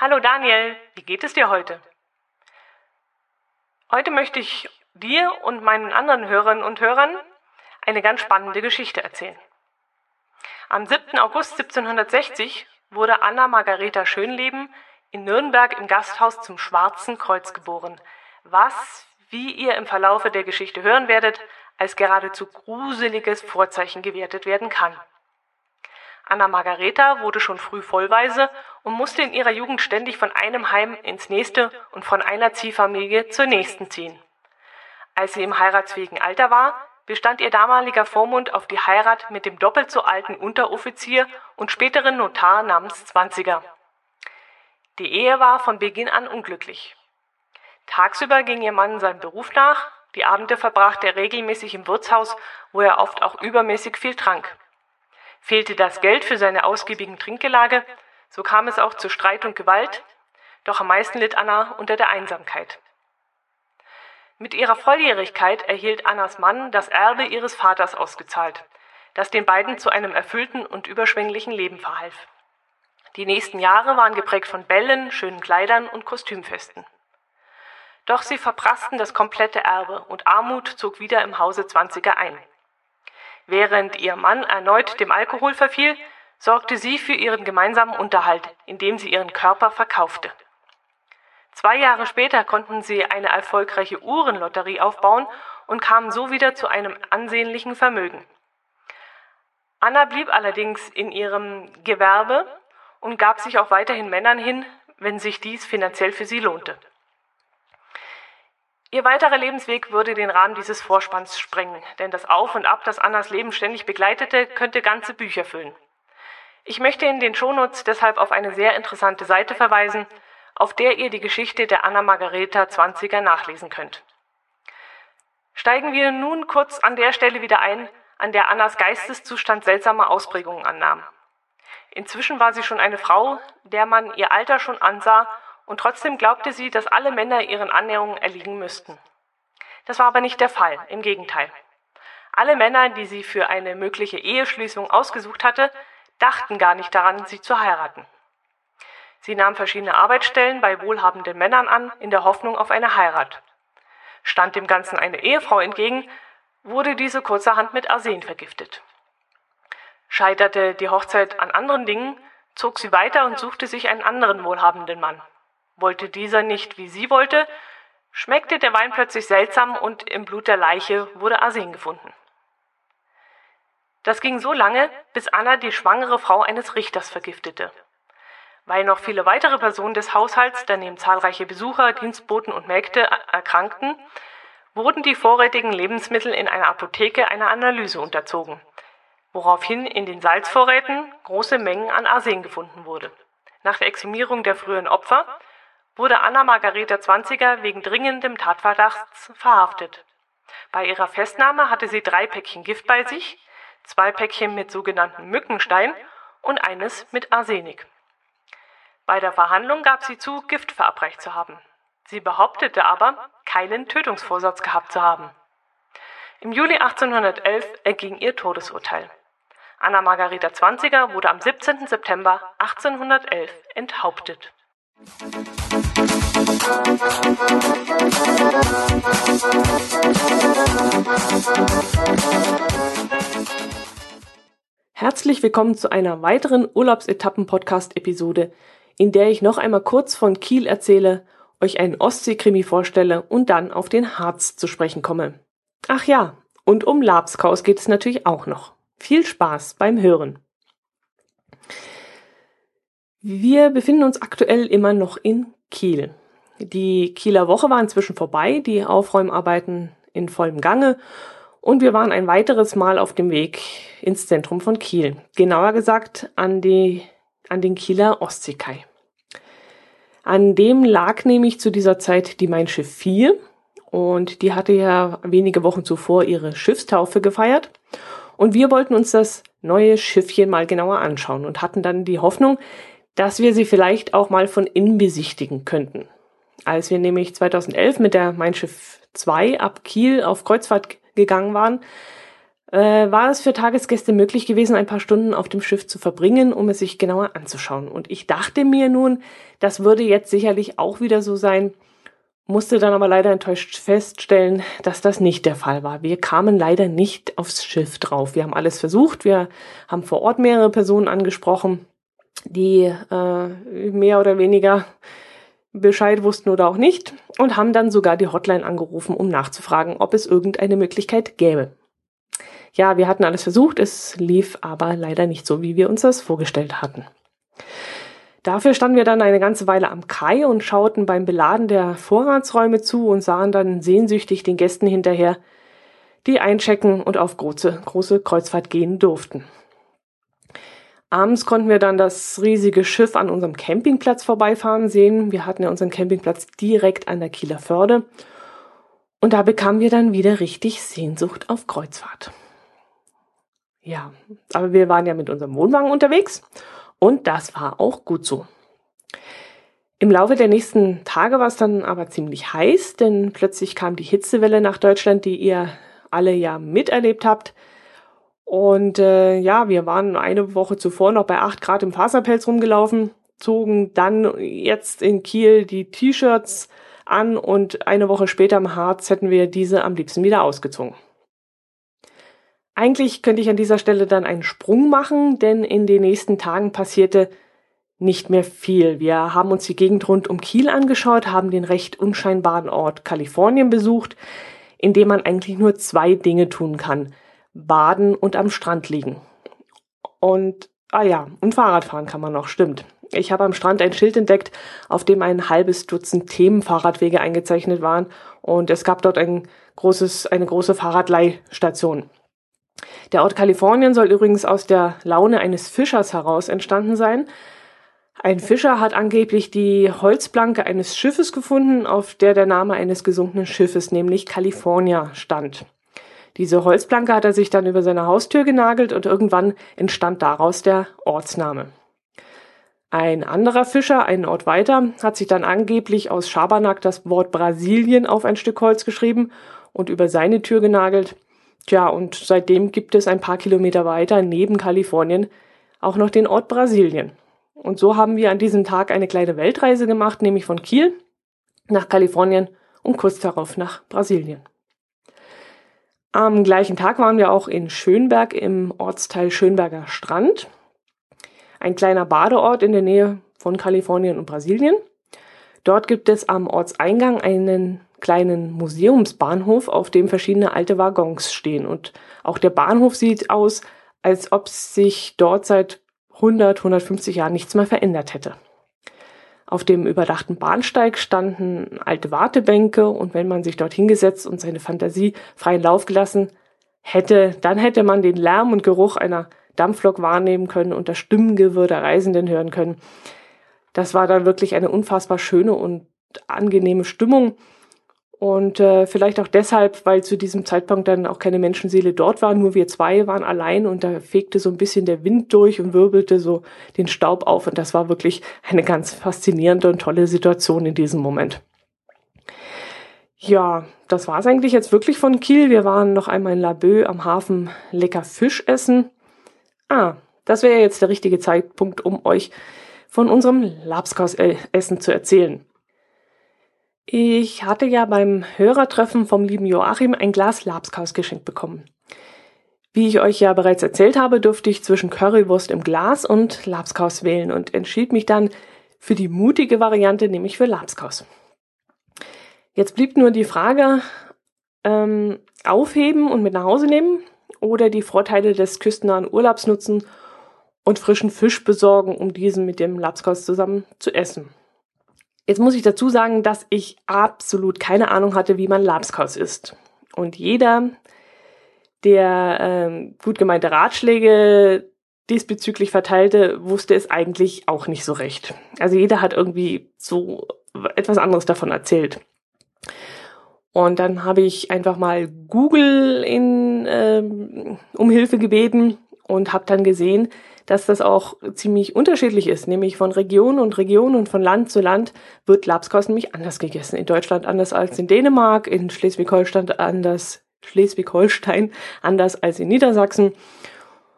Hallo Daniel, wie geht es dir heute? Heute möchte ich dir und meinen anderen Hörerinnen und Hörern eine ganz spannende Geschichte erzählen. Am 7. August 1760 wurde Anna Margareta Schönleben in Nürnberg im Gasthaus zum Schwarzen Kreuz geboren, was, wie ihr im Verlaufe der Geschichte hören werdet, als geradezu gruseliges Vorzeichen gewertet werden kann. Anna Margareta wurde schon früh vollweise und musste in ihrer Jugend ständig von einem Heim ins nächste und von einer Ziehfamilie zur nächsten ziehen. Als sie im heiratsfähigen Alter war, bestand ihr damaliger Vormund auf die Heirat mit dem doppelt so alten Unteroffizier und späteren Notar namens Zwanziger. Die Ehe war von Beginn an unglücklich. Tagsüber ging ihr Mann seinem Beruf nach, die Abende verbrachte er regelmäßig im Wirtshaus, wo er oft auch übermäßig viel trank. Fehlte das Geld für seine ausgiebigen Trinkgelage, so kam es auch zu Streit und Gewalt, doch am meisten litt Anna unter der Einsamkeit. Mit ihrer Volljährigkeit erhielt Annas Mann das Erbe ihres Vaters ausgezahlt, das den beiden zu einem erfüllten und überschwänglichen Leben verhalf. Die nächsten Jahre waren geprägt von Bällen, schönen Kleidern und Kostümfesten. Doch sie verprassten das komplette Erbe und Armut zog wieder im Hause Zwanziger ein. Während ihr Mann erneut dem Alkohol verfiel, sorgte sie für ihren gemeinsamen Unterhalt, indem sie ihren Körper verkaufte. Zwei Jahre später konnten sie eine erfolgreiche Uhrenlotterie aufbauen und kamen so wieder zu einem ansehnlichen Vermögen. Anna blieb allerdings in ihrem Gewerbe und gab sich auch weiterhin Männern hin, wenn sich dies finanziell für sie lohnte. Ihr weiterer Lebensweg würde den Rahmen dieses Vorspanns sprengen, denn das Auf und Ab, das Annas Leben ständig begleitete, könnte ganze Bücher füllen. Ich möchte in den Shownotes deshalb auf eine sehr interessante Seite verweisen, auf der ihr die Geschichte der Anna Margareta 20er nachlesen könnt. Steigen wir nun kurz an der Stelle wieder ein, an der Annas Geisteszustand seltsame Ausprägungen annahm. Inzwischen war sie schon eine Frau, der man ihr Alter schon ansah und trotzdem glaubte sie, dass alle Männer ihren Annäherungen erliegen müssten. Das war aber nicht der Fall, im Gegenteil. Alle Männer, die sie für eine mögliche Eheschließung ausgesucht hatte, dachten gar nicht daran, sie zu heiraten. Sie nahm verschiedene Arbeitsstellen bei wohlhabenden Männern an, in der Hoffnung auf eine Heirat. Stand dem Ganzen eine Ehefrau entgegen, wurde diese kurzerhand mit Arsen vergiftet. Scheiterte die Hochzeit an anderen Dingen, zog sie weiter und suchte sich einen anderen wohlhabenden Mann. Wollte dieser nicht, wie sie wollte, schmeckte der Wein plötzlich seltsam und im Blut der Leiche wurde Arsen gefunden. Das ging so lange, bis Anna die schwangere Frau eines Richters vergiftete. Weil noch viele weitere Personen des Haushalts, daneben zahlreiche Besucher, Dienstboten und Mägde erkrankten, wurden die vorrätigen Lebensmittel in einer Apotheke einer Analyse unterzogen, woraufhin in den Salzvorräten große Mengen an Arsen gefunden wurde. Nach der Exhumierung der früheren Opfer wurde Anna Margareta Zwanziger wegen dringendem Tatverdachts verhaftet. Bei ihrer Festnahme hatte sie drei Päckchen Gift bei sich, zwei Päckchen mit sogenannten Mückenstein und eines mit Arsenik. Bei der Verhandlung gab sie zu, Gift verabreicht zu haben. Sie behauptete aber, keinen Tötungsvorsatz gehabt zu haben. Im Juli 1811 erging ihr Todesurteil. Anna Margareta Zwanziger wurde am 17. September 1811 enthauptet. Herzlich willkommen zu einer weiteren Urlaubsetappen-Podcast-Episode, in der ich noch einmal kurz von Kiel erzähle, euch einen Ostsee-Krimi vorstelle und dann auf den Harz zu sprechen komme. Ach ja, und um Labskaus geht es natürlich auch noch. Viel Spaß beim Hören. Wir befinden uns aktuell immer noch in Kiel. Die Kieler Woche war inzwischen vorbei, die Aufräumarbeiten in vollem Gange und wir waren ein weiteres Mal auf dem Weg ins Zentrum von Kiel. Genauer gesagt an, die, an den Kieler Ostseekai. An dem lag nämlich zu dieser Zeit die Mein Schiff 4 und die hatte ja wenige Wochen zuvor ihre Schiffstaufe gefeiert. Und wir wollten uns das neue Schiffchen mal genauer anschauen und hatten dann die Hoffnung, dass wir sie vielleicht auch mal von innen besichtigen könnten. Als wir nämlich 2011 mit der Mein Schiff 2 ab Kiel auf Kreuzfahrt gegangen waren, äh, war es für Tagesgäste möglich gewesen, ein paar Stunden auf dem Schiff zu verbringen, um es sich genauer anzuschauen. Und ich dachte mir nun, das würde jetzt sicherlich auch wieder so sein, musste dann aber leider enttäuscht feststellen, dass das nicht der Fall war. Wir kamen leider nicht aufs Schiff drauf. Wir haben alles versucht. Wir haben vor Ort mehrere Personen angesprochen, die äh, mehr oder weniger Bescheid wussten oder auch nicht und haben dann sogar die Hotline angerufen, um nachzufragen, ob es irgendeine Möglichkeit gäbe. Ja, wir hatten alles versucht, es lief aber leider nicht so, wie wir uns das vorgestellt hatten. Dafür standen wir dann eine ganze Weile am Kai und schauten beim Beladen der Vorratsräume zu und sahen dann sehnsüchtig den Gästen hinterher, die einchecken und auf große, große Kreuzfahrt gehen durften. Abends konnten wir dann das riesige Schiff an unserem Campingplatz vorbeifahren sehen. Wir hatten ja unseren Campingplatz direkt an der Kieler Förde. Und da bekamen wir dann wieder richtig Sehnsucht auf Kreuzfahrt. Ja, aber wir waren ja mit unserem Wohnwagen unterwegs und das war auch gut so. Im Laufe der nächsten Tage war es dann aber ziemlich heiß, denn plötzlich kam die Hitzewelle nach Deutschland, die ihr alle ja miterlebt habt. Und äh, ja, wir waren eine Woche zuvor noch bei 8 Grad im Faserpelz rumgelaufen, zogen dann jetzt in Kiel die T-Shirts an und eine Woche später im Harz hätten wir diese am liebsten wieder ausgezogen. Eigentlich könnte ich an dieser Stelle dann einen Sprung machen, denn in den nächsten Tagen passierte nicht mehr viel. Wir haben uns die Gegend rund um Kiel angeschaut, haben den recht unscheinbaren Ort Kalifornien besucht, in dem man eigentlich nur zwei Dinge tun kann. Baden und am Strand liegen. Und, ah ja, und Fahrradfahren kann man noch, stimmt. Ich habe am Strand ein Schild entdeckt, auf dem ein halbes Dutzend Themenfahrradwege eingezeichnet waren und es gab dort ein großes, eine große Fahrradleihstation. Der Ort Kalifornien soll übrigens aus der Laune eines Fischers heraus entstanden sein. Ein Fischer hat angeblich die Holzplanke eines Schiffes gefunden, auf der der Name eines gesunkenen Schiffes, nämlich California, stand. Diese Holzplanke hat er sich dann über seine Haustür genagelt und irgendwann entstand daraus der Ortsname. Ein anderer Fischer, einen Ort weiter, hat sich dann angeblich aus Schabernack das Wort Brasilien auf ein Stück Holz geschrieben und über seine Tür genagelt. Tja, und seitdem gibt es ein paar Kilometer weiter neben Kalifornien auch noch den Ort Brasilien. Und so haben wir an diesem Tag eine kleine Weltreise gemacht, nämlich von Kiel nach Kalifornien und kurz darauf nach Brasilien. Am gleichen Tag waren wir auch in Schönberg im Ortsteil Schönberger Strand, ein kleiner Badeort in der Nähe von Kalifornien und Brasilien. Dort gibt es am Ortseingang einen kleinen Museumsbahnhof, auf dem verschiedene alte Waggons stehen. Und auch der Bahnhof sieht aus, als ob sich dort seit 100, 150 Jahren nichts mehr verändert hätte. Auf dem überdachten Bahnsteig standen alte Wartebänke und wenn man sich dort hingesetzt und seine Fantasie freien Lauf gelassen hätte, dann hätte man den Lärm und Geruch einer Dampflok wahrnehmen können und das Stimmengewirr der Reisenden hören können. Das war dann wirklich eine unfassbar schöne und angenehme Stimmung und äh, vielleicht auch deshalb, weil zu diesem Zeitpunkt dann auch keine Menschenseele dort war, nur wir zwei waren allein und da fegte so ein bisschen der Wind durch und wirbelte so den Staub auf. Und das war wirklich eine ganz faszinierende und tolle Situation in diesem Moment. Ja, das war's eigentlich jetzt wirklich von Kiel. Wir waren noch einmal in Laboe am Hafen lecker Fisch essen. Ah, das wäre jetzt der richtige Zeitpunkt, um euch von unserem Labskaus-Essen zu erzählen. Ich hatte ja beim Hörertreffen vom lieben Joachim ein Glas Labskaus geschenkt bekommen. Wie ich euch ja bereits erzählt habe, durfte ich zwischen Currywurst im Glas und Labskaus wählen und entschied mich dann für die mutige Variante, nämlich für Labskaus. Jetzt blieb nur die Frage, ähm, aufheben und mit nach Hause nehmen oder die Vorteile des küstennahen Urlaubs nutzen und frischen Fisch besorgen, um diesen mit dem Labskaus zusammen zu essen. Jetzt muss ich dazu sagen, dass ich absolut keine Ahnung hatte, wie man Labskaus isst. Und jeder, der ähm, gut gemeinte Ratschläge diesbezüglich verteilte, wusste es eigentlich auch nicht so recht. Also jeder hat irgendwie so etwas anderes davon erzählt. Und dann habe ich einfach mal Google in, ähm, um Hilfe gebeten und habe dann gesehen, dass das auch ziemlich unterschiedlich ist, nämlich von Region und Region und von Land zu Land wird Labskaus nämlich anders gegessen. In Deutschland anders als in Dänemark, in Schleswig-Holstein anders Schleswig-Holstein anders als in Niedersachsen.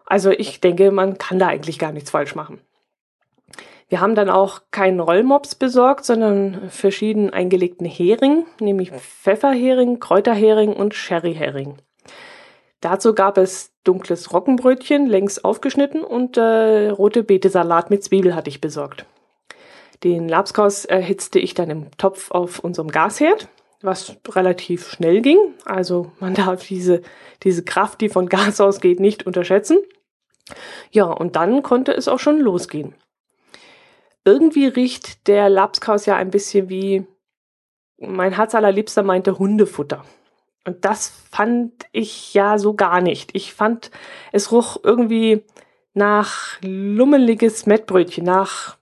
Also ich denke, man kann da eigentlich gar nichts falsch machen. Wir haben dann auch keinen Rollmops besorgt, sondern verschieden eingelegten Hering, nämlich Pfefferhering, Kräuterhering und Sherryhering. Dazu gab es dunkles Roggenbrötchen, längs aufgeschnitten und äh, rote Betesalat mit Zwiebel hatte ich besorgt. Den Labskaus erhitzte ich dann im Topf auf unserem Gasherd, was relativ schnell ging. Also man darf diese, diese Kraft, die von Gas ausgeht, nicht unterschätzen. Ja, und dann konnte es auch schon losgehen. Irgendwie riecht der Lapskaus ja ein bisschen wie, mein Herz allerliebster meinte Hundefutter. Und das fand ich ja so gar nicht. Ich fand, es roch irgendwie nach lummeliges Mettbrötchen, nach,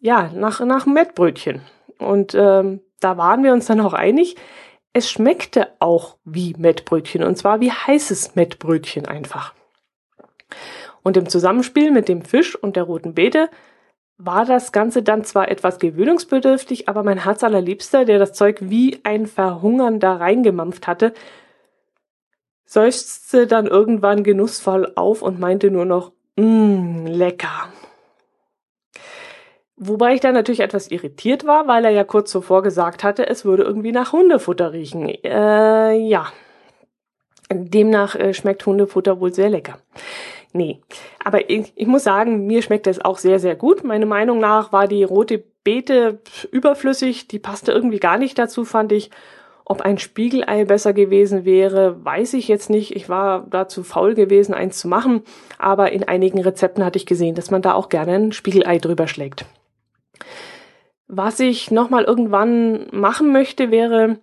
ja, nach, nach Mettbrötchen. Und ähm, da waren wir uns dann auch einig, es schmeckte auch wie Mettbrötchen und zwar wie heißes Mettbrötchen einfach. Und im Zusammenspiel mit dem Fisch und der roten Beete war das Ganze dann zwar etwas gewöhnungsbedürftig, aber mein Herz allerliebster, der das Zeug wie ein Verhungernder reingemampft hatte, seufzte dann irgendwann genussvoll auf und meinte nur noch, mmm, lecker. Wobei ich dann natürlich etwas irritiert war, weil er ja kurz zuvor gesagt hatte, es würde irgendwie nach Hundefutter riechen. Äh, ja. Demnach äh, schmeckt Hundefutter wohl sehr lecker. Nee. Aber ich, ich muss sagen, mir schmeckt es auch sehr, sehr gut. Meine Meinung nach war die rote Beete überflüssig. Die passte irgendwie gar nicht dazu, fand ich. Ob ein Spiegelei besser gewesen wäre, weiß ich jetzt nicht. Ich war da zu faul gewesen, eins zu machen. Aber in einigen Rezepten hatte ich gesehen, dass man da auch gerne ein Spiegelei drüber schlägt. Was ich nochmal irgendwann machen möchte, wäre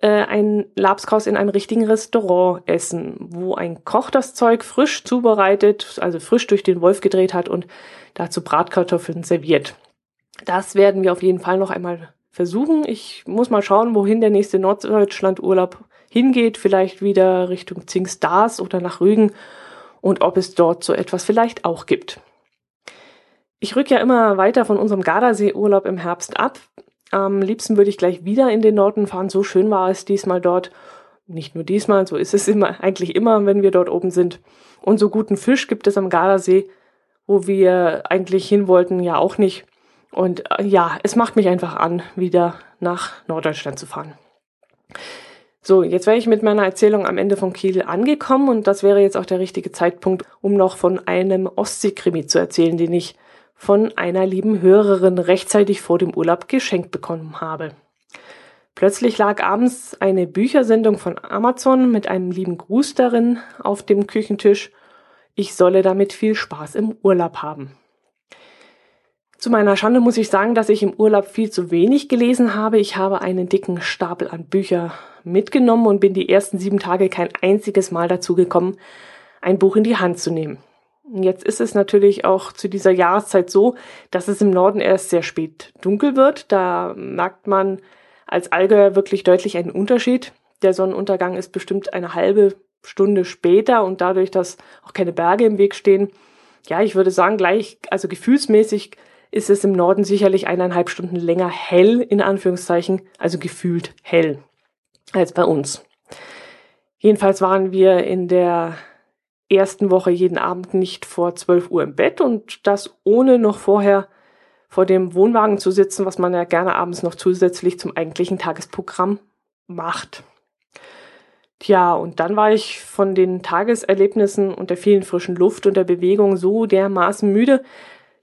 äh, ein Labskaus in einem richtigen Restaurant essen, wo ein Koch das Zeug frisch zubereitet, also frisch durch den Wolf gedreht hat und dazu Bratkartoffeln serviert. Das werden wir auf jeden Fall noch einmal versuchen. Ich muss mal schauen, wohin der nächste Norddeutschland-Urlaub hingeht. Vielleicht wieder Richtung Zingstars oder nach Rügen und ob es dort so etwas vielleicht auch gibt. Ich rück ja immer weiter von unserem Gardasee-Urlaub im Herbst ab. Am liebsten würde ich gleich wieder in den Norden fahren. So schön war es diesmal dort. Nicht nur diesmal, so ist es immer, eigentlich immer, wenn wir dort oben sind. Und so guten Fisch gibt es am Gardasee, wo wir eigentlich hin wollten, ja auch nicht. Und äh, ja, es macht mich einfach an, wieder nach Norddeutschland zu fahren. So, jetzt wäre ich mit meiner Erzählung am Ende von Kiel angekommen und das wäre jetzt auch der richtige Zeitpunkt, um noch von einem Ostseekrimi zu erzählen, den ich von einer lieben Hörerin rechtzeitig vor dem Urlaub geschenkt bekommen habe. Plötzlich lag abends eine Büchersendung von Amazon mit einem lieben Gruß darin auf dem Küchentisch. Ich solle damit viel Spaß im Urlaub haben. Zu meiner Schande muss ich sagen, dass ich im Urlaub viel zu wenig gelesen habe. Ich habe einen dicken Stapel an Bücher mitgenommen und bin die ersten sieben Tage kein einziges Mal dazu gekommen, ein Buch in die Hand zu nehmen. Jetzt ist es natürlich auch zu dieser Jahreszeit so, dass es im Norden erst sehr spät dunkel wird. Da merkt man als Allgäuer wirklich deutlich einen Unterschied. Der Sonnenuntergang ist bestimmt eine halbe Stunde später und dadurch, dass auch keine Berge im Weg stehen, ja, ich würde sagen, gleich, also gefühlsmäßig ist es im Norden sicherlich eineinhalb Stunden länger hell, in Anführungszeichen, also gefühlt hell, als bei uns. Jedenfalls waren wir in der ersten Woche jeden Abend nicht vor 12 Uhr im Bett und das ohne noch vorher vor dem Wohnwagen zu sitzen, was man ja gerne abends noch zusätzlich zum eigentlichen Tagesprogramm macht. Tja, und dann war ich von den Tageserlebnissen und der vielen frischen Luft und der Bewegung so dermaßen müde,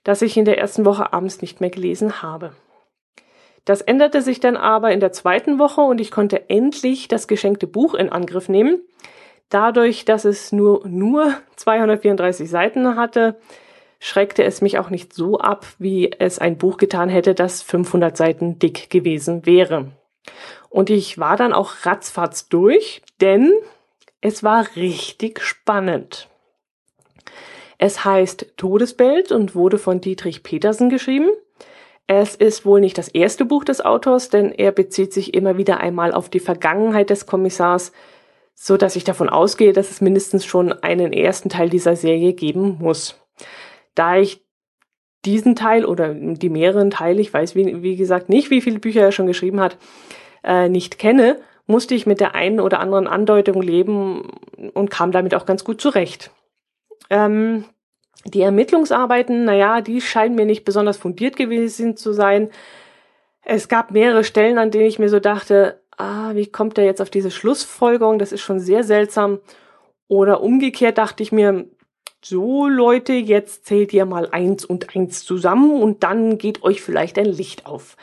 dass ich in der ersten Woche abends nicht mehr gelesen habe. Das änderte sich dann aber in der zweiten Woche und ich konnte endlich das geschenkte Buch in Angriff nehmen, Dadurch, dass es nur, nur 234 Seiten hatte, schreckte es mich auch nicht so ab, wie es ein Buch getan hätte, das 500 Seiten dick gewesen wäre. Und ich war dann auch ratzfatz durch, denn es war richtig spannend. Es heißt Todesbild und wurde von Dietrich Petersen geschrieben. Es ist wohl nicht das erste Buch des Autors, denn er bezieht sich immer wieder einmal auf die Vergangenheit des Kommissars so dass ich davon ausgehe, dass es mindestens schon einen ersten Teil dieser Serie geben muss. Da ich diesen Teil oder die mehreren Teile, ich weiß wie, wie gesagt nicht, wie viele Bücher er schon geschrieben hat, äh, nicht kenne, musste ich mit der einen oder anderen Andeutung leben und kam damit auch ganz gut zurecht. Ähm, die Ermittlungsarbeiten, naja, die scheinen mir nicht besonders fundiert gewesen zu sein. Es gab mehrere Stellen, an denen ich mir so dachte, ah, wie kommt der jetzt auf diese Schlussfolgerung? Das ist schon sehr seltsam. Oder umgekehrt dachte ich mir, so Leute, jetzt zählt ihr mal eins und eins zusammen und dann geht euch vielleicht ein Licht auf.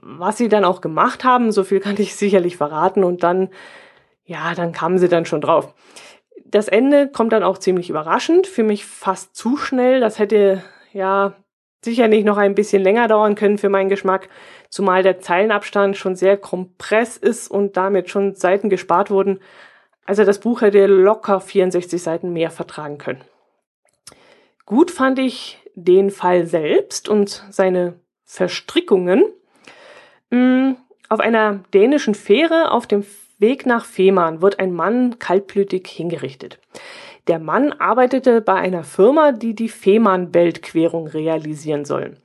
Was sie dann auch gemacht haben, so viel kann ich sicherlich verraten und dann, ja, dann kamen sie dann schon drauf. Das Ende kommt dann auch ziemlich überraschend, für mich fast zu schnell. Das hätte, ja, sicherlich noch ein bisschen länger dauern können für meinen Geschmack, zumal der Zeilenabstand schon sehr kompress ist und damit schon Seiten gespart wurden. Also das Buch hätte locker 64 Seiten mehr vertragen können. Gut fand ich den Fall selbst und seine Verstrickungen. Mm, auf einer dänischen Fähre auf dem Weg nach Fehmarn wird ein Mann kaltblütig hingerichtet. Der Mann arbeitete bei einer Firma, die die Fehmarn-Weltquerung realisieren soll.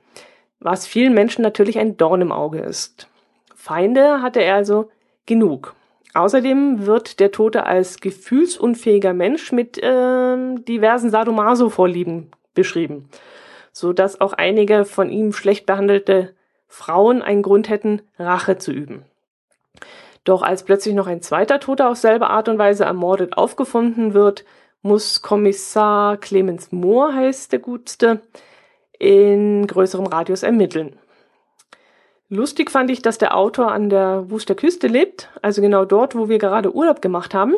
Was vielen Menschen natürlich ein Dorn im Auge ist. Feinde hatte er also genug. Außerdem wird der Tote als gefühlsunfähiger Mensch mit äh, diversen Sadomaso-Vorlieben beschrieben, so dass auch einige von ihm schlecht behandelte Frauen einen Grund hätten, Rache zu üben. Doch als plötzlich noch ein zweiter Toter auf selbe Art und Weise ermordet aufgefunden wird, muss Kommissar Clemens Mohr, heißt der Gutste, in größerem Radius ermitteln. Lustig fand ich, dass der Autor an der Wuster Küste lebt, also genau dort, wo wir gerade Urlaub gemacht haben.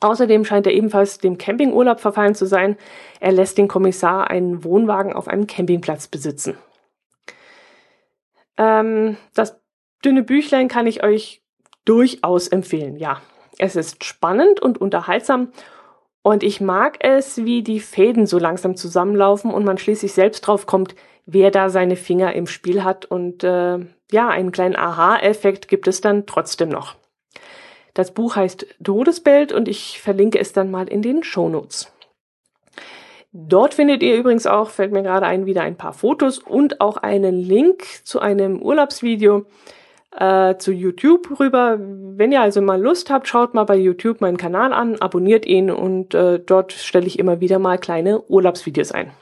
Außerdem scheint er ebenfalls dem Campingurlaub verfallen zu sein. Er lässt den Kommissar einen Wohnwagen auf einem Campingplatz besitzen. Ähm, das dünne Büchlein kann ich euch durchaus empfehlen, ja. Es ist spannend und unterhaltsam und ich mag es, wie die Fäden so langsam zusammenlaufen und man schließlich selbst drauf kommt, wer da seine Finger im Spiel hat. Und äh, ja, einen kleinen Aha-Effekt gibt es dann trotzdem noch. Das Buch heißt Todesbild und ich verlinke es dann mal in den Shownotes. Dort findet ihr übrigens auch, fällt mir gerade ein, wieder ein paar Fotos und auch einen Link zu einem Urlaubsvideo äh, zu YouTube rüber. Wenn ihr also mal Lust habt, schaut mal bei YouTube meinen Kanal an, abonniert ihn und äh, dort stelle ich immer wieder mal kleine Urlaubsvideos ein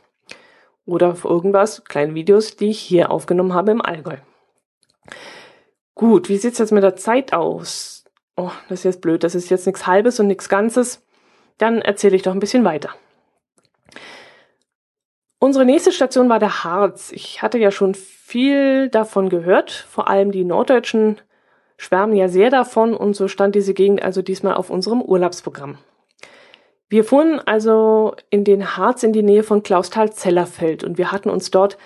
oder irgendwas, kleine Videos, die ich hier aufgenommen habe im Allgäu. Gut, wie sieht's jetzt mit der Zeit aus? Oh, das ist jetzt blöd, das ist jetzt nichts Halbes und nichts Ganzes. Dann erzähle ich doch ein bisschen weiter. Unsere nächste Station war der Harz. Ich hatte ja schon viel davon gehört, vor allem die Norddeutschen schwärmen ja sehr davon und so stand diese Gegend also diesmal auf unserem Urlaubsprogramm. Wir fuhren also in den Harz in die Nähe von Klausthal-Zellerfeld und wir hatten uns dort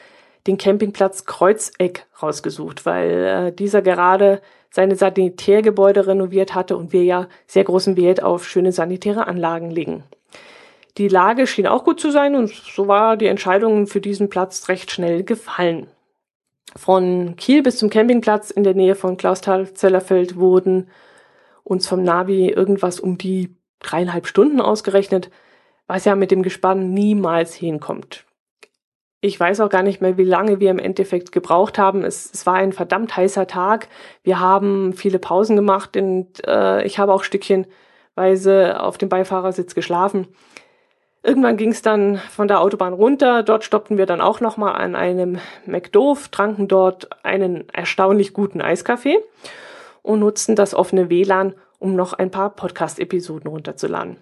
den Campingplatz Kreuzeck rausgesucht, weil äh, dieser gerade seine Sanitärgebäude renoviert hatte und wir ja sehr großen Wert auf schöne sanitäre Anlagen legen. Die Lage schien auch gut zu sein und so war die Entscheidung für diesen Platz recht schnell gefallen. Von Kiel bis zum Campingplatz in der Nähe von Klausthal-Zellerfeld wurden uns vom Navi irgendwas um die dreieinhalb Stunden ausgerechnet, was ja mit dem Gespann niemals hinkommt. Ich weiß auch gar nicht mehr, wie lange wir im Endeffekt gebraucht haben. Es, es war ein verdammt heißer Tag. Wir haben viele Pausen gemacht und äh, ich habe auch stückchenweise auf dem Beifahrersitz geschlafen. Irgendwann ging es dann von der Autobahn runter. Dort stoppten wir dann auch nochmal an einem McDoof, tranken dort einen erstaunlich guten Eiskaffee und nutzten das offene WLAN, um noch ein paar Podcast-Episoden runterzuladen.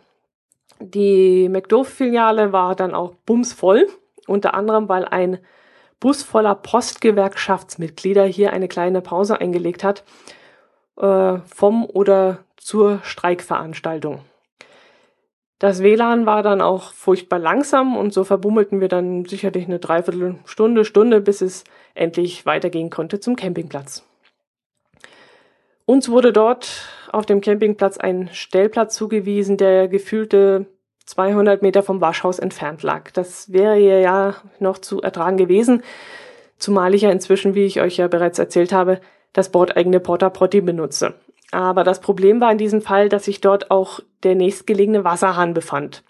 Die McDoof-Filiale war dann auch bumsvoll, unter anderem, weil ein Bus voller Postgewerkschaftsmitglieder hier eine kleine Pause eingelegt hat äh, vom oder zur Streikveranstaltung. Das WLAN war dann auch furchtbar langsam und so verbummelten wir dann sicherlich eine Dreiviertelstunde, Stunde, bis es endlich weitergehen konnte zum Campingplatz. Uns wurde dort auf dem Campingplatz ein Stellplatz zugewiesen, der gefühlte 200 Meter vom Waschhaus entfernt lag. Das wäre ja noch zu ertragen gewesen, zumal ich ja inzwischen, wie ich euch ja bereits erzählt habe, das bordeigene Porta Potti benutze. Aber das Problem war in diesem Fall, dass sich dort auch der nächstgelegene Wasserhahn befand,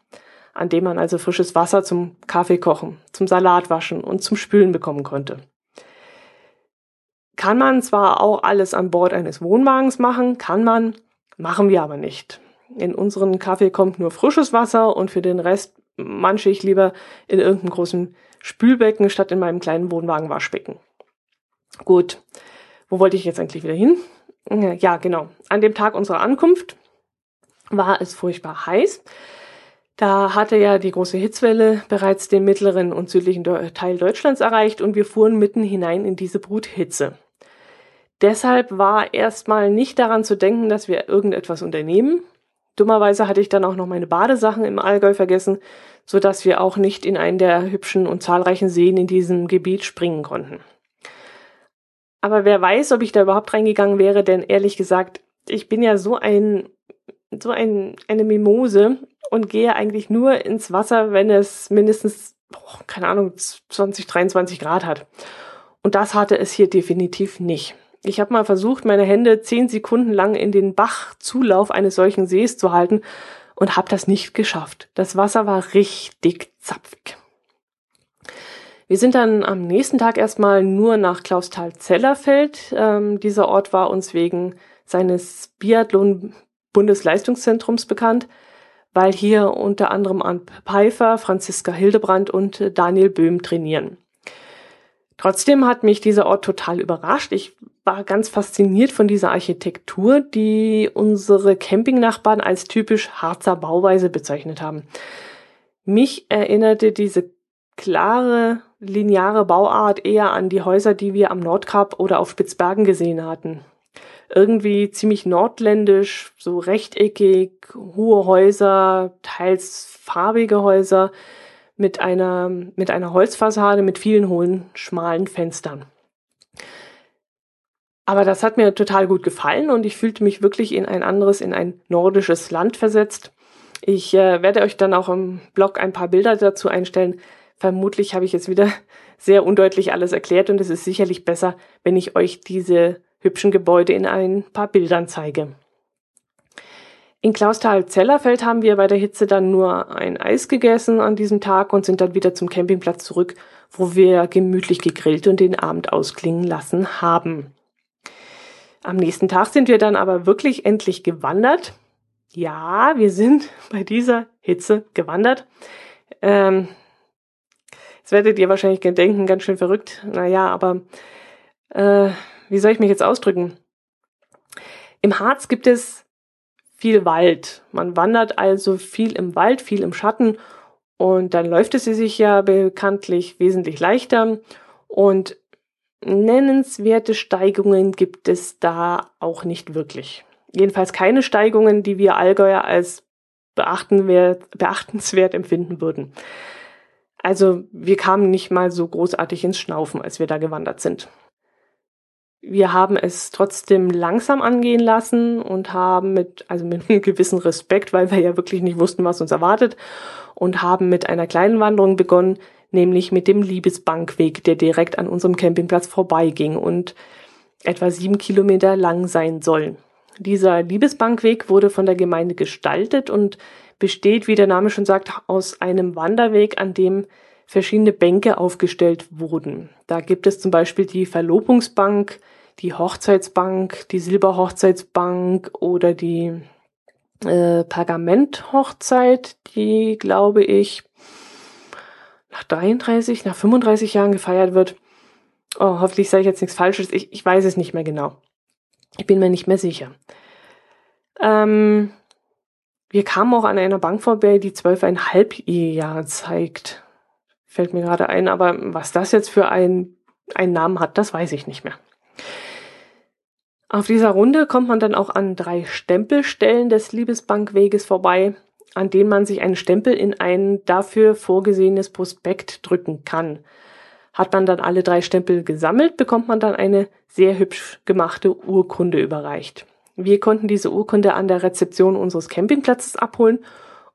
an dem man also frisches Wasser zum Kaffeekochen, zum Salatwaschen und zum Spülen bekommen konnte. kann man zwar auch alles an Bord eines Wohnwagens machen, kann man, machen wir aber nicht. In unseren Kaffee kommt nur frisches Wasser und für den Rest manche ich lieber in irgendeinem großen Spülbecken statt in meinem kleinen Wohnwagen Waschbecken. Gut, wo wollte ich jetzt eigentlich wieder hin? Ja, genau. An dem Tag unserer Ankunft war es furchtbar heiß. Da hatte ja die große Hitzwelle bereits den mittleren und südlichen Teil Deutschlands erreicht und wir fuhren mitten hinein in diese Bruthitze. Deshalb war erstmal nicht daran zu denken, dass wir irgendetwas unternehmen. Dummerweise hatte ich dann auch noch meine Badesachen im Allgäu vergessen, so dass wir auch nicht in einen der hübschen und zahlreichen Seen in diesem Gebiet springen konnten. Aber wer weiß, ob ich da überhaupt reingegangen wäre, denn ehrlich gesagt, ich bin ja so ein, so ein, eine Mimose und gehe eigentlich nur ins Wasser, wenn es mindestens, oh, keine Ahnung, 20, 23 Grad hat. Und das hatte es hier definitiv nicht. Ich habe mal versucht, meine Hände zehn Sekunden lang in den Bachzulauf eines solchen Sees zu halten und habe das nicht geschafft. Das Wasser war richtig zapfig. Wir sind dann am nächsten Tag erstmal nur nach Klausthal-Zellerfeld. Ähm, dieser Ort war uns wegen seines Biathlon-Bundesleistungszentrums bekannt, weil hier unter anderem Arndt Pfeiffer, Franziska Hildebrand und Daniel Böhm trainieren. Trotzdem hat mich dieser Ort total überrascht. Ich war ganz fasziniert von dieser Architektur, die unsere Campingnachbarn als typisch Harzer Bauweise bezeichnet haben. Mich erinnerte diese klare, lineare Bauart eher an die Häuser, die wir am Nordkap oder auf Spitzbergen gesehen hatten. Irgendwie ziemlich nordländisch, so rechteckig, hohe Häuser, teils farbige Häuser mit einer, mit einer Holzfassade mit vielen hohen, schmalen Fenstern. Aber das hat mir total gut gefallen und ich fühlte mich wirklich in ein anderes, in ein nordisches Land versetzt. Ich äh, werde euch dann auch im Blog ein paar Bilder dazu einstellen. Vermutlich habe ich jetzt wieder sehr undeutlich alles erklärt und es ist sicherlich besser, wenn ich euch diese hübschen Gebäude in ein paar Bildern zeige. In Klausthal-Zellerfeld haben wir bei der Hitze dann nur ein Eis gegessen an diesem Tag und sind dann wieder zum Campingplatz zurück, wo wir gemütlich gegrillt und den Abend ausklingen lassen haben. Am nächsten Tag sind wir dann aber wirklich endlich gewandert. Ja, wir sind bei dieser Hitze gewandert. Ähm, jetzt werdet ihr wahrscheinlich denken, ganz schön verrückt. Naja, aber äh, wie soll ich mich jetzt ausdrücken? Im Harz gibt es viel Wald. Man wandert also viel im Wald, viel im Schatten und dann läuft es sich ja bekanntlich wesentlich leichter und nennenswerte Steigungen gibt es da auch nicht wirklich. Jedenfalls keine Steigungen, die wir Allgäuer als beachtenswert empfinden würden. Also wir kamen nicht mal so großartig ins Schnaufen, als wir da gewandert sind. Wir haben es trotzdem langsam angehen lassen und haben mit, also mit einem gewissen Respekt, weil wir ja wirklich nicht wussten, was uns erwartet, und haben mit einer kleinen Wanderung begonnen, nämlich mit dem Liebesbankweg, der direkt an unserem Campingplatz vorbeiging und etwa sieben Kilometer lang sein soll. Dieser Liebesbankweg wurde von der Gemeinde gestaltet und besteht, wie der Name schon sagt, aus einem Wanderweg, an dem verschiedene Bänke aufgestellt wurden. Da gibt es zum Beispiel die Verlobungsbank, die Hochzeitsbank, die Silberhochzeitsbank oder die äh, Pergamenthochzeit, die, glaube ich, nach 33, nach 35 Jahren gefeiert wird. Oh, hoffentlich sage ich jetzt nichts Falsches. Ich, ich weiß es nicht mehr genau. Ich bin mir nicht mehr sicher. Ähm, wir kamen auch an einer Bank vorbei, die zwölfeinhalb Jahre zeigt. Fällt mir gerade ein, aber was das jetzt für ein, einen Namen hat, das weiß ich nicht mehr. Auf dieser Runde kommt man dann auch an drei Stempelstellen des Liebesbankweges vorbei an denen man sich einen Stempel in ein dafür vorgesehenes Prospekt drücken kann. Hat man dann alle drei Stempel gesammelt, bekommt man dann eine sehr hübsch gemachte Urkunde überreicht. Wir konnten diese Urkunde an der Rezeption unseres Campingplatzes abholen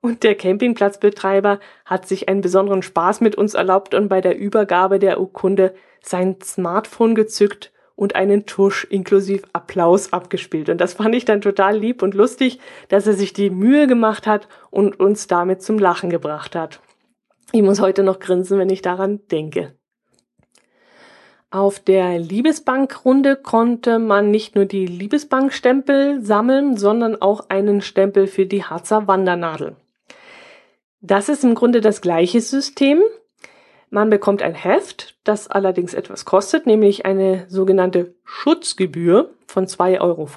und der Campingplatzbetreiber hat sich einen besonderen Spaß mit uns erlaubt und bei der Übergabe der Urkunde sein Smartphone gezückt und einen Tusch inklusive Applaus abgespielt. Und das fand ich dann total lieb und lustig, dass er sich die Mühe gemacht hat und uns damit zum Lachen gebracht hat. Ich muss heute noch grinsen, wenn ich daran denke. Auf der Liebesbankrunde konnte man nicht nur die Liebesbankstempel sammeln, sondern auch einen Stempel für die Harzer Wandernadel. Das ist im Grunde das gleiche System. Man bekommt ein Heft, das allerdings etwas kostet, nämlich eine sogenannte Schutzgebühr von 2,50 Euro.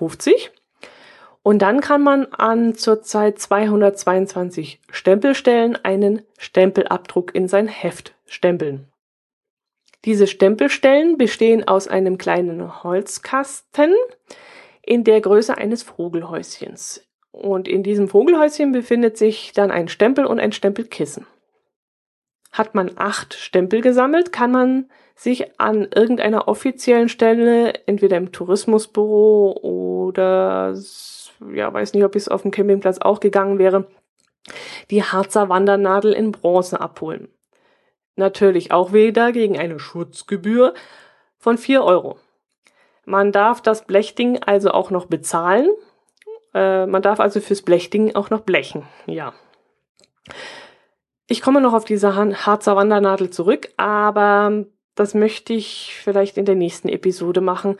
Und dann kann man an zurzeit 222 Stempelstellen einen Stempelabdruck in sein Heft stempeln. Diese Stempelstellen bestehen aus einem kleinen Holzkasten in der Größe eines Vogelhäuschens. Und in diesem Vogelhäuschen befindet sich dann ein Stempel und ein Stempelkissen. Hat man acht Stempel gesammelt, kann man sich an irgendeiner offiziellen Stelle, entweder im Tourismusbüro oder, ja, weiß nicht, ob es auf dem Campingplatz auch gegangen wäre, die Harzer Wandernadel in Bronze abholen. Natürlich auch wieder gegen eine Schutzgebühr von 4 Euro. Man darf das Blechding also auch noch bezahlen. Äh, man darf also fürs Blechding auch noch blechen. Ja. Ich komme noch auf diese Harzer Wandernadel zurück, aber das möchte ich vielleicht in der nächsten Episode machen,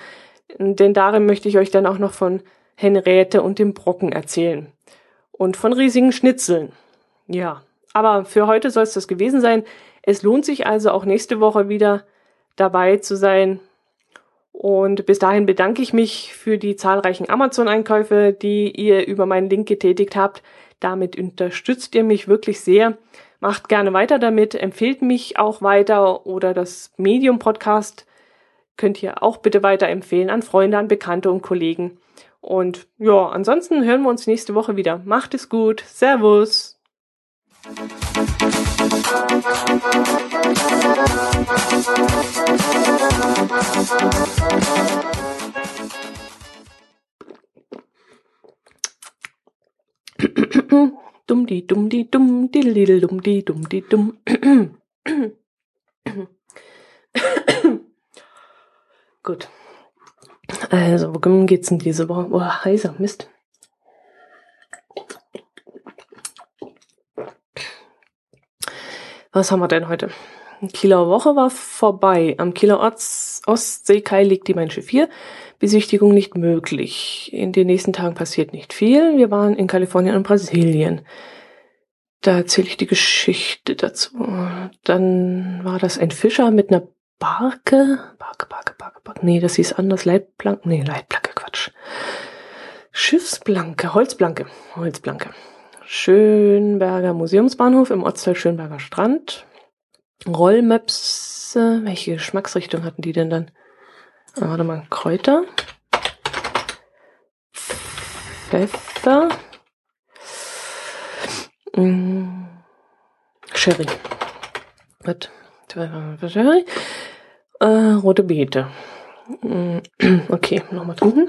denn darin möchte ich euch dann auch noch von Henriette und dem Brocken erzählen. Und von riesigen Schnitzeln. Ja, aber für heute soll es das gewesen sein. Es lohnt sich also auch nächste Woche wieder dabei zu sein. Und bis dahin bedanke ich mich für die zahlreichen Amazon-Einkäufe, die ihr über meinen Link getätigt habt. Damit unterstützt ihr mich wirklich sehr. Macht gerne weiter damit, empfehlt mich auch weiter oder das Medium Podcast könnt ihr auch bitte weiterempfehlen an Freunde, an Bekannte und Kollegen. Und ja, ansonsten hören wir uns nächste Woche wieder. Macht es gut. Servus. Dumm die dumm die dumm die lidl dumm die dumm die dumm. Gut. Also, worum geht's denn diese Woche? Oh, heiser, Mist. Was haben wir denn heute? Kieler Woche war vorbei. Am Kieler Orts Ostseekai liegt die Mein Schiff 4. Besichtigung nicht möglich. In den nächsten Tagen passiert nicht viel. Wir waren in Kalifornien und Brasilien. Da erzähle ich die Geschichte dazu. Dann war das ein Fischer mit einer Barke. Barke, Barke, Barke, Barke. Nee, das hieß anders. Leitplanke. Nee, Leitplanke, Quatsch. Schiffsplanke, Holzplanke, Holzplanke. Schönberger Museumsbahnhof im Ortsteil Schönberger Strand. Rollmaps, welche Geschmacksrichtung hatten die denn dann? Ah, warte mal, Kräuter. Pfeffer. Mm, Sherry. Sherry. Äh, rote Beete. Mm, okay, nochmal trinken.